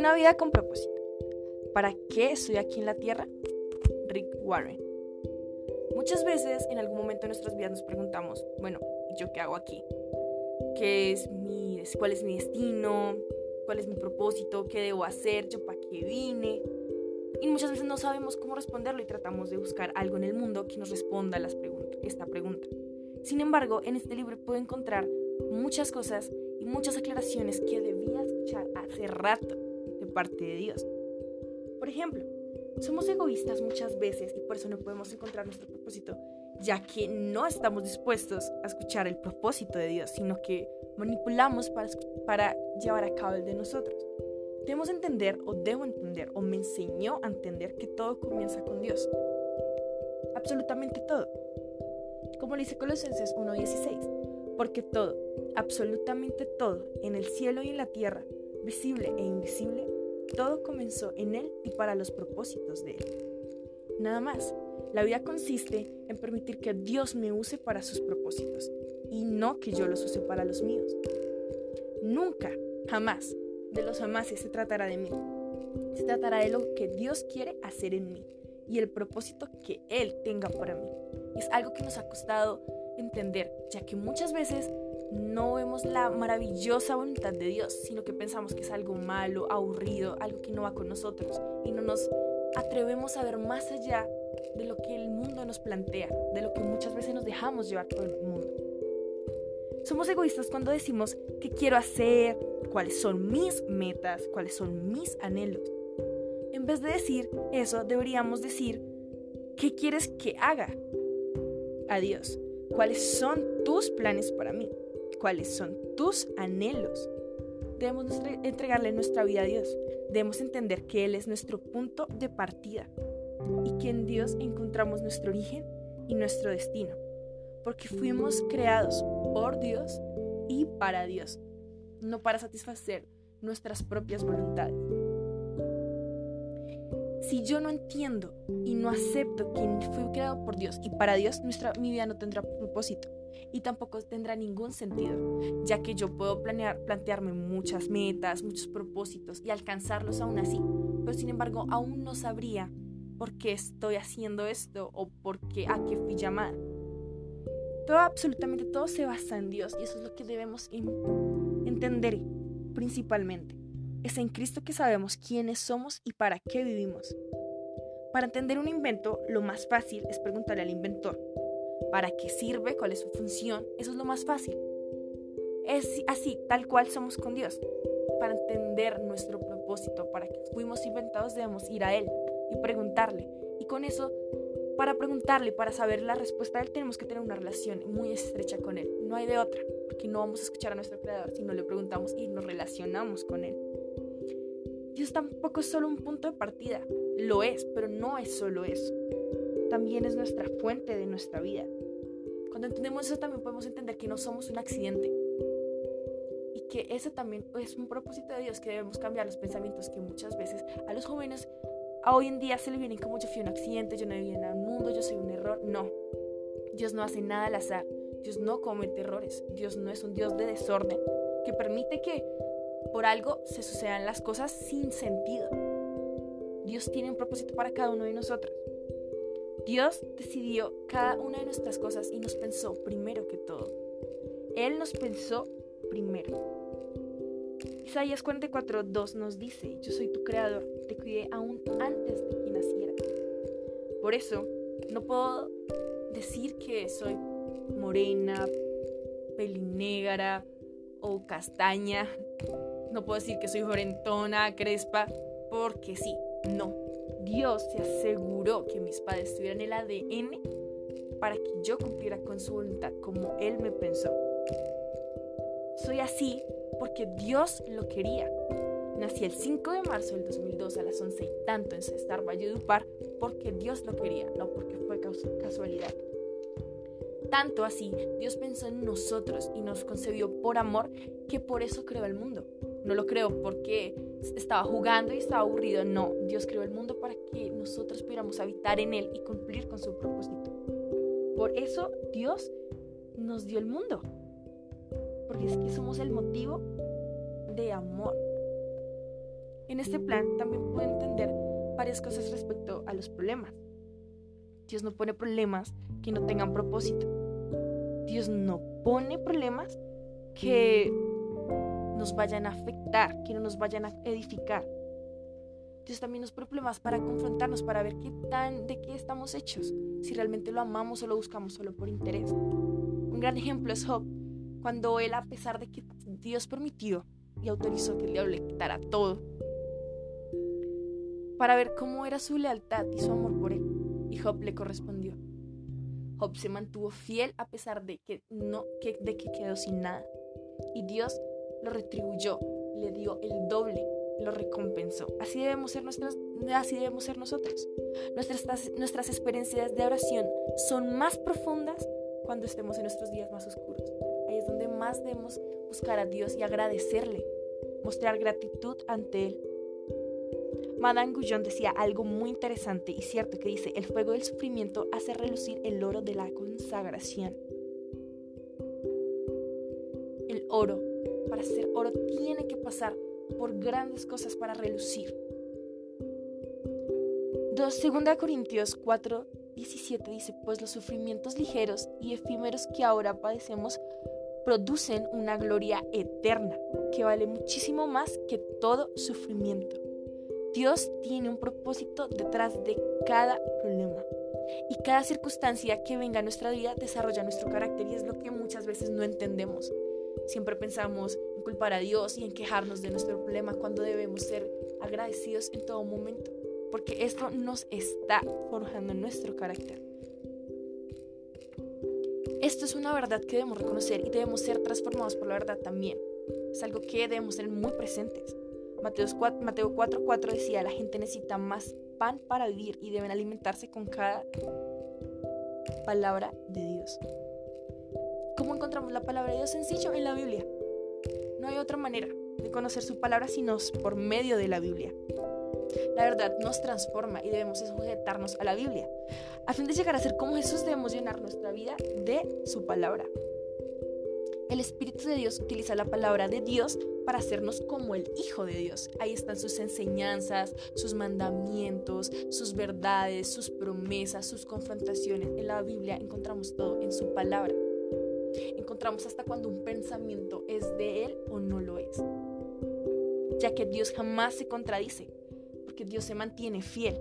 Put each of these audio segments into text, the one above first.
Una vida con propósito. ¿Para qué estoy aquí en la tierra? Rick Warren. Muchas veces en algún momento de nuestras vidas nos preguntamos, bueno, ¿y yo qué hago aquí? ¿Qué es mi, ¿Cuál es mi destino? ¿Cuál es mi propósito? ¿Qué debo hacer? ¿Yo para qué vine? Y muchas veces no sabemos cómo responderlo y tratamos de buscar algo en el mundo que nos responda a las esta pregunta. Sin embargo, en este libro puedo encontrar muchas cosas y muchas aclaraciones que debía escuchar hace rato parte de Dios. Por ejemplo, somos egoístas muchas veces y por eso no podemos encontrar nuestro propósito, ya que no estamos dispuestos a escuchar el propósito de Dios, sino que manipulamos para, llevar a cabo el de nosotros. Debemos entender o debo entender o me enseñó a entender que todo comienza con Dios. Absolutamente todo. Como lo dice Colosenses 1.16, porque todo, absolutamente todo, en el cielo y en la tierra, visible e invisible, todo comenzó en Él y para los propósitos de Él. Nada más, la vida consiste en permitir que Dios me use para sus propósitos y no que yo los use para los míos. Nunca, jamás, de los amases se tratará de mí. Se tratará de lo que Dios quiere hacer en mí y el propósito que Él tenga para mí. Es algo que nos ha costado entender, ya que muchas veces no vemos la maravillosa voluntad de Dios, sino que pensamos que es algo malo, aburrido, algo que no va con nosotros y no nos atrevemos a ver más allá de lo que el mundo nos plantea, de lo que muchas veces nos dejamos llevar por el mundo. Somos egoístas cuando decimos qué quiero hacer, cuáles son mis metas, cuáles son mis anhelos. En vez de decir eso, deberíamos decir, ¿qué quieres que haga? Adiós. ¿Cuáles son tus planes para mí? ¿Cuáles son tus anhelos? Debemos entregarle nuestra vida a Dios. Debemos entender que Él es nuestro punto de partida y que en Dios encontramos nuestro origen y nuestro destino. Porque fuimos creados por Dios y para Dios no para satisfacer nuestras propias voluntades. Si yo no entiendo y no acepto que fui creado por Dios y para Dios, nuestra, mi vida no tendrá propósito y tampoco tendrá ningún sentido, ya que yo puedo planear, plantearme muchas metas, muchos propósitos y alcanzarlos aún así, pero sin embargo aún no sabría por qué estoy haciendo esto o por qué a qué fui llamada. Todo, absolutamente todo se basa en Dios y eso es lo que debemos entender principalmente. Es en Cristo que sabemos quiénes somos y para qué vivimos. Para entender un invento, lo más fácil es preguntarle al inventor. ¿Para qué sirve? ¿Cuál es su función? Eso es lo más fácil. Es así, tal cual somos con Dios. Para entender nuestro propósito, para que fuimos inventados, debemos ir a Él y preguntarle. Y con eso para preguntarle, para saber la respuesta de él, tenemos que tener una relación muy estrecha con él. No hay de otra, porque no vamos a escuchar a nuestro creador si no le preguntamos y nos relacionamos con él. Dios tampoco es solo un punto de partida, lo es, pero no es solo eso. También es nuestra fuente de nuestra vida. Cuando entendemos eso también podemos entender que no somos un accidente y que ese también es un propósito de Dios que debemos cambiar los pensamientos que muchas veces a los jóvenes a hoy en día se le vienen como yo fui un accidente, yo no vine al mundo, yo soy un error. No, Dios no hace nada al azar, Dios no comete errores, Dios no es un Dios de desorden que permite que por algo se sucedan las cosas sin sentido. Dios tiene un propósito para cada uno de nosotros. Dios decidió cada una de nuestras cosas y nos pensó primero que todo. Él nos pensó primero. Isaías 44.2 nos dice, yo soy tu creador, te cuidé aún antes de que naciera. Por eso, no puedo decir que soy morena, pelinegra o castaña. No puedo decir que soy jorentona, crespa, porque sí, no. Dios se aseguró que mis padres tuvieran el ADN para que yo cumpliera con su voluntad como Él me pensó. Soy así porque Dios lo quería. Nací el 5 de marzo del 2002 a las 11 y tanto en Cestar Valledupar porque Dios lo quería, no porque fue casualidad. Tanto así, Dios pensó en nosotros y nos concebió por amor que por eso creó el mundo. No lo creó porque estaba jugando y estaba aburrido, no. Dios creó el mundo para que nosotros pudiéramos habitar en él y cumplir con su propósito. Por eso Dios nos dio el mundo porque es que somos el motivo de amor. En este plan también puedo entender varias cosas respecto a los problemas. Dios no pone problemas que no tengan propósito. Dios no pone problemas que nos vayan a afectar, que no nos vayan a edificar. Dios también nos pone problemas para confrontarnos, para ver qué tan, de qué estamos hechos, si realmente lo amamos o lo buscamos solo por interés. Un gran ejemplo es Job, cuando él, a pesar de que Dios permitió y autorizó que el diablo le quitara todo, para ver cómo era su lealtad y su amor por él, y Job le correspondió. Job se mantuvo fiel a pesar de que, no, que, de que quedó sin nada. Y Dios lo retribuyó, le dio el doble, lo recompensó. Así debemos ser, nuestras, así debemos ser nosotros. Nuestras, nuestras experiencias de oración son más profundas cuando estemos en nuestros días más oscuros. Ahí es donde más debemos buscar a Dios y agradecerle, mostrar gratitud ante Él. Madame Guyon decía algo muy interesante y cierto que dice, el fuego del sufrimiento hace relucir el oro de la consagración. El oro, para ser oro, tiene que pasar por grandes cosas para relucir. 2 Corintios 4, 17 dice, pues los sufrimientos ligeros y efímeros que ahora padecemos producen una gloria eterna, que vale muchísimo más que todo sufrimiento. Dios tiene un propósito detrás de cada problema. Y cada circunstancia que venga a nuestra vida desarrolla nuestro carácter y es lo que muchas veces no entendemos. Siempre pensamos en culpar a Dios y en quejarnos de nuestro problema cuando debemos ser agradecidos en todo momento, porque esto nos está forjando nuestro carácter. Esto es una verdad que debemos reconocer y debemos ser transformados por la verdad también. Es algo que debemos tener muy presentes. Mateo 4:4 decía, la gente necesita más pan para vivir y deben alimentarse con cada palabra de Dios. ¿Cómo encontramos la palabra de Dios? Sencillo, en la Biblia. No hay otra manera de conocer su palabra sino por medio de la Biblia. La verdad nos transforma y debemos sujetarnos a la Biblia. A fin de llegar a ser como Jesús debemos llenar nuestra vida de su palabra. El Espíritu de Dios utiliza la palabra de Dios para hacernos como el Hijo de Dios. Ahí están sus enseñanzas, sus mandamientos, sus verdades, sus promesas, sus confrontaciones. En la Biblia encontramos todo en su palabra. Encontramos hasta cuando un pensamiento es de Él o no lo es. Ya que Dios jamás se contradice, porque Dios se mantiene fiel.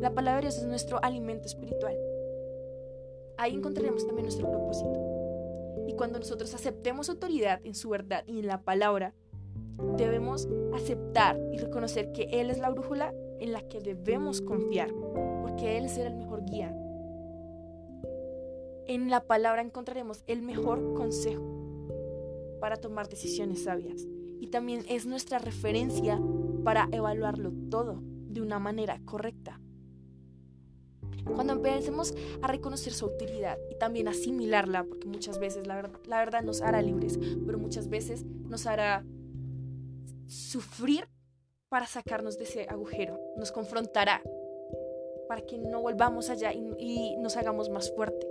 La palabra de Dios es nuestro alimento espiritual. Ahí encontraremos también nuestro propósito. Y cuando nosotros aceptemos autoridad en su verdad y en la palabra, debemos aceptar y reconocer que Él es la brújula en la que debemos confiar, porque Él será el mejor guía. En la palabra encontraremos el mejor consejo para tomar decisiones sabias y también es nuestra referencia para evaluarlo todo de una manera correcta. Cuando empecemos a reconocer su autoridad y también asimilarla, porque muchas veces la, la verdad nos hará libres, pero muchas veces nos hará sufrir para sacarnos de ese agujero, nos confrontará para que no volvamos allá y, nos hagamos más fuertes,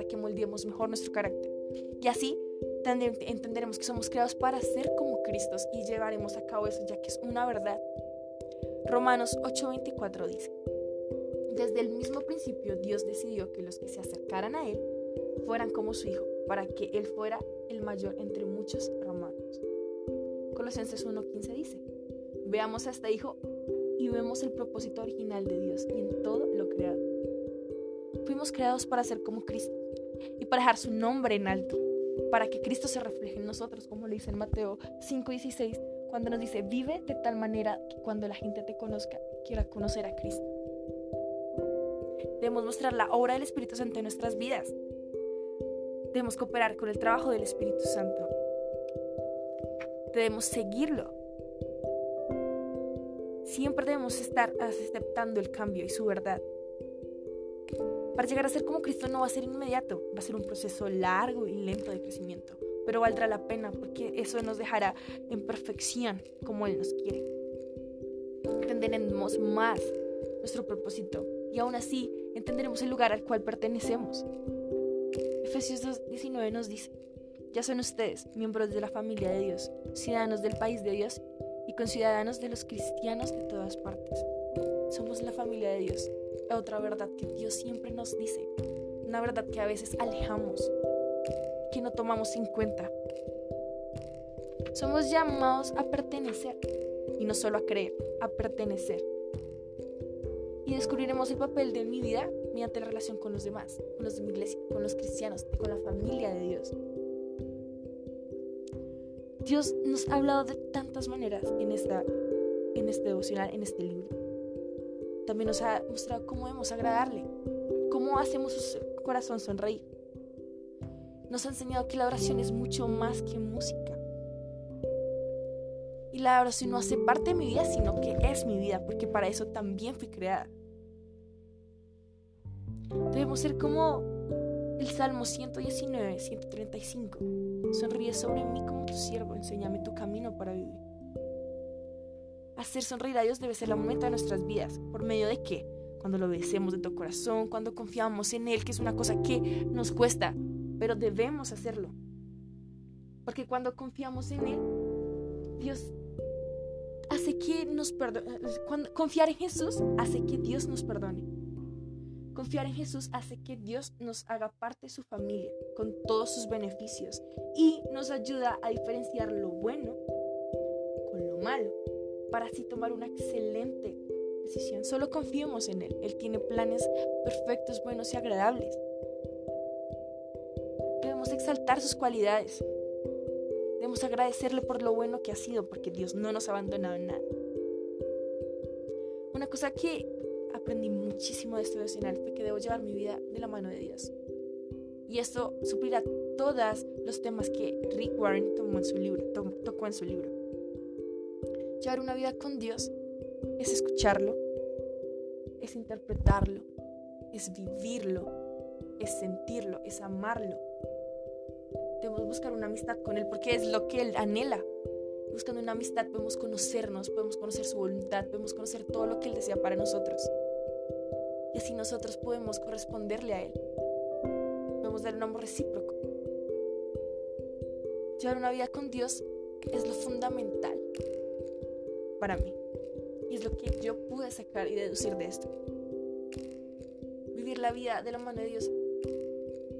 para que moldeemos mejor nuestro carácter. Y así entenderemos que somos creados para ser como Cristos y llevaremos a cabo eso, ya que es una verdad. Romanos 8:24 dice, desde el mismo principio Dios decidió que los que se acercaran a Él fueran como su Hijo, para que Él fuera el mayor entre muchos hermanos. Colosenses 1.15 dice, veamos a este Hijo y vemos el propósito original de Dios y en todo lo creado. Fuimos creados para ser como Cristo y para dejar su nombre en alto, para que Cristo se refleje en nosotros, como le dice en Mateo 5.16, cuando nos dice, vive de tal manera que cuando la gente te conozca, quiera conocer a Cristo. Debemos mostrar la obra del Espíritu Santo en nuestras vidas. Debemos cooperar con el trabajo del Espíritu Santo. Debemos seguirlo. Siempre debemos estar aceptando el cambio y su verdad. Para llegar a ser como Cristo no va a ser inmediato, va a ser un proceso largo y lento de crecimiento, pero valdrá la pena porque eso nos dejará en perfección como Él nos quiere. Entenderemos más nuestro propósito y aún así entenderemos el lugar al cual pertenecemos. Efesios 2.19 nos dice, ya son ustedes miembros de la familia de Dios, ciudadanos del país de Dios y con ciudadanos de los cristianos de todas partes. Somos la familia de Dios. Otra verdad que Dios siempre nos dice. Una verdad que a veces alejamos, que no tomamos en cuenta. Somos llamados a pertenecer y no solo a creer, a pertenecer. Y descubriremos el papel de mi vida mediante la relación con los demás, con los de mi iglesia, con los cristianos y con la familia de Dios. Dios nos ha hablado de tantas maneras en, esta, en este devocional, en este libro. También nos ha mostrado cómo debemos agradarle, cómo hacemos su corazón sonreír. Nos ha enseñado que la oración es mucho más que música. Y la oración no hace parte de mi vida, sino que es mi vida, porque para eso también fui creada. Debemos ser como el Salmo 119, 135. Sonríe sobre mí como tu siervo, enséñame tu camino para vivir. Hacer sonreír a Dios debe ser la meta de nuestras vidas. ¿Por medio de qué? Cuando lo obedecemos de todo corazón, cuando confiamos en Él, que es una cosa que nos cuesta, pero debemos hacerlo. Porque cuando confiamos en Él, Dios hace que nos perdone. Confiar en Jesús hace que Dios nos perdone. Confiar en Jesús hace que Dios nos haga parte de su familia, con todos sus beneficios, y nos ayuda a diferenciar lo bueno con lo malo, para así tomar una excelente decisión. Solo confiemos en Él. Él tiene planes perfectos, buenos y agradables. Debemos exaltar sus cualidades. Debemos agradecerle por lo bueno que ha sido, porque Dios no nos ha abandonado en nada. Una cosa que aprendí muchísimo de este devocional fue que debo llevar mi vida de la mano de Dios. Y esto suplirá todos los temas que Rick Warren tomó en su libro, tocó en su libro. Llevar una vida con Dios es escucharlo, es interpretarlo, es vivirlo, es sentirlo, es amarlo. Debemos buscar una amistad con Él porque es lo que Él anhela. Buscando una amistad podemos conocernos, podemos conocer su voluntad, podemos conocer todo lo que Él desea para nosotros. Y así nosotros podemos corresponderle a Él. Podemos dar un amor recíproco. Llevar una vida con Dios es lo fundamental para mí. Y es lo que yo pude sacar y deducir de esto. Vivir la vida de la mano de Dios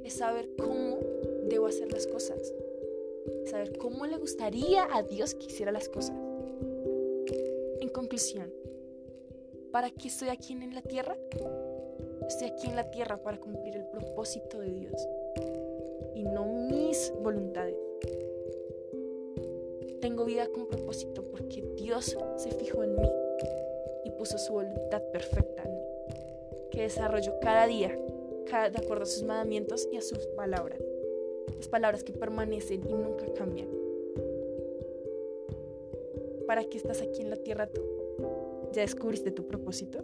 es saber cómo debo hacer las cosas. Saber cómo le gustaría a Dios que hiciera las cosas. En conclusión, ¿para qué estoy aquí en la tierra? Estoy aquí en la tierra para cumplir el propósito de Dios y no mis voluntades. Tengo vida con propósito porque Dios se fijó en mí y puso su voluntad perfecta en mí, que desarrollo cada día de acuerdo a sus mandamientos y a sus palabras, las palabras que permanecen y nunca cambian. ¿Para qué estás aquí en la tierra tú? ¿Ya descubriste tu propósito?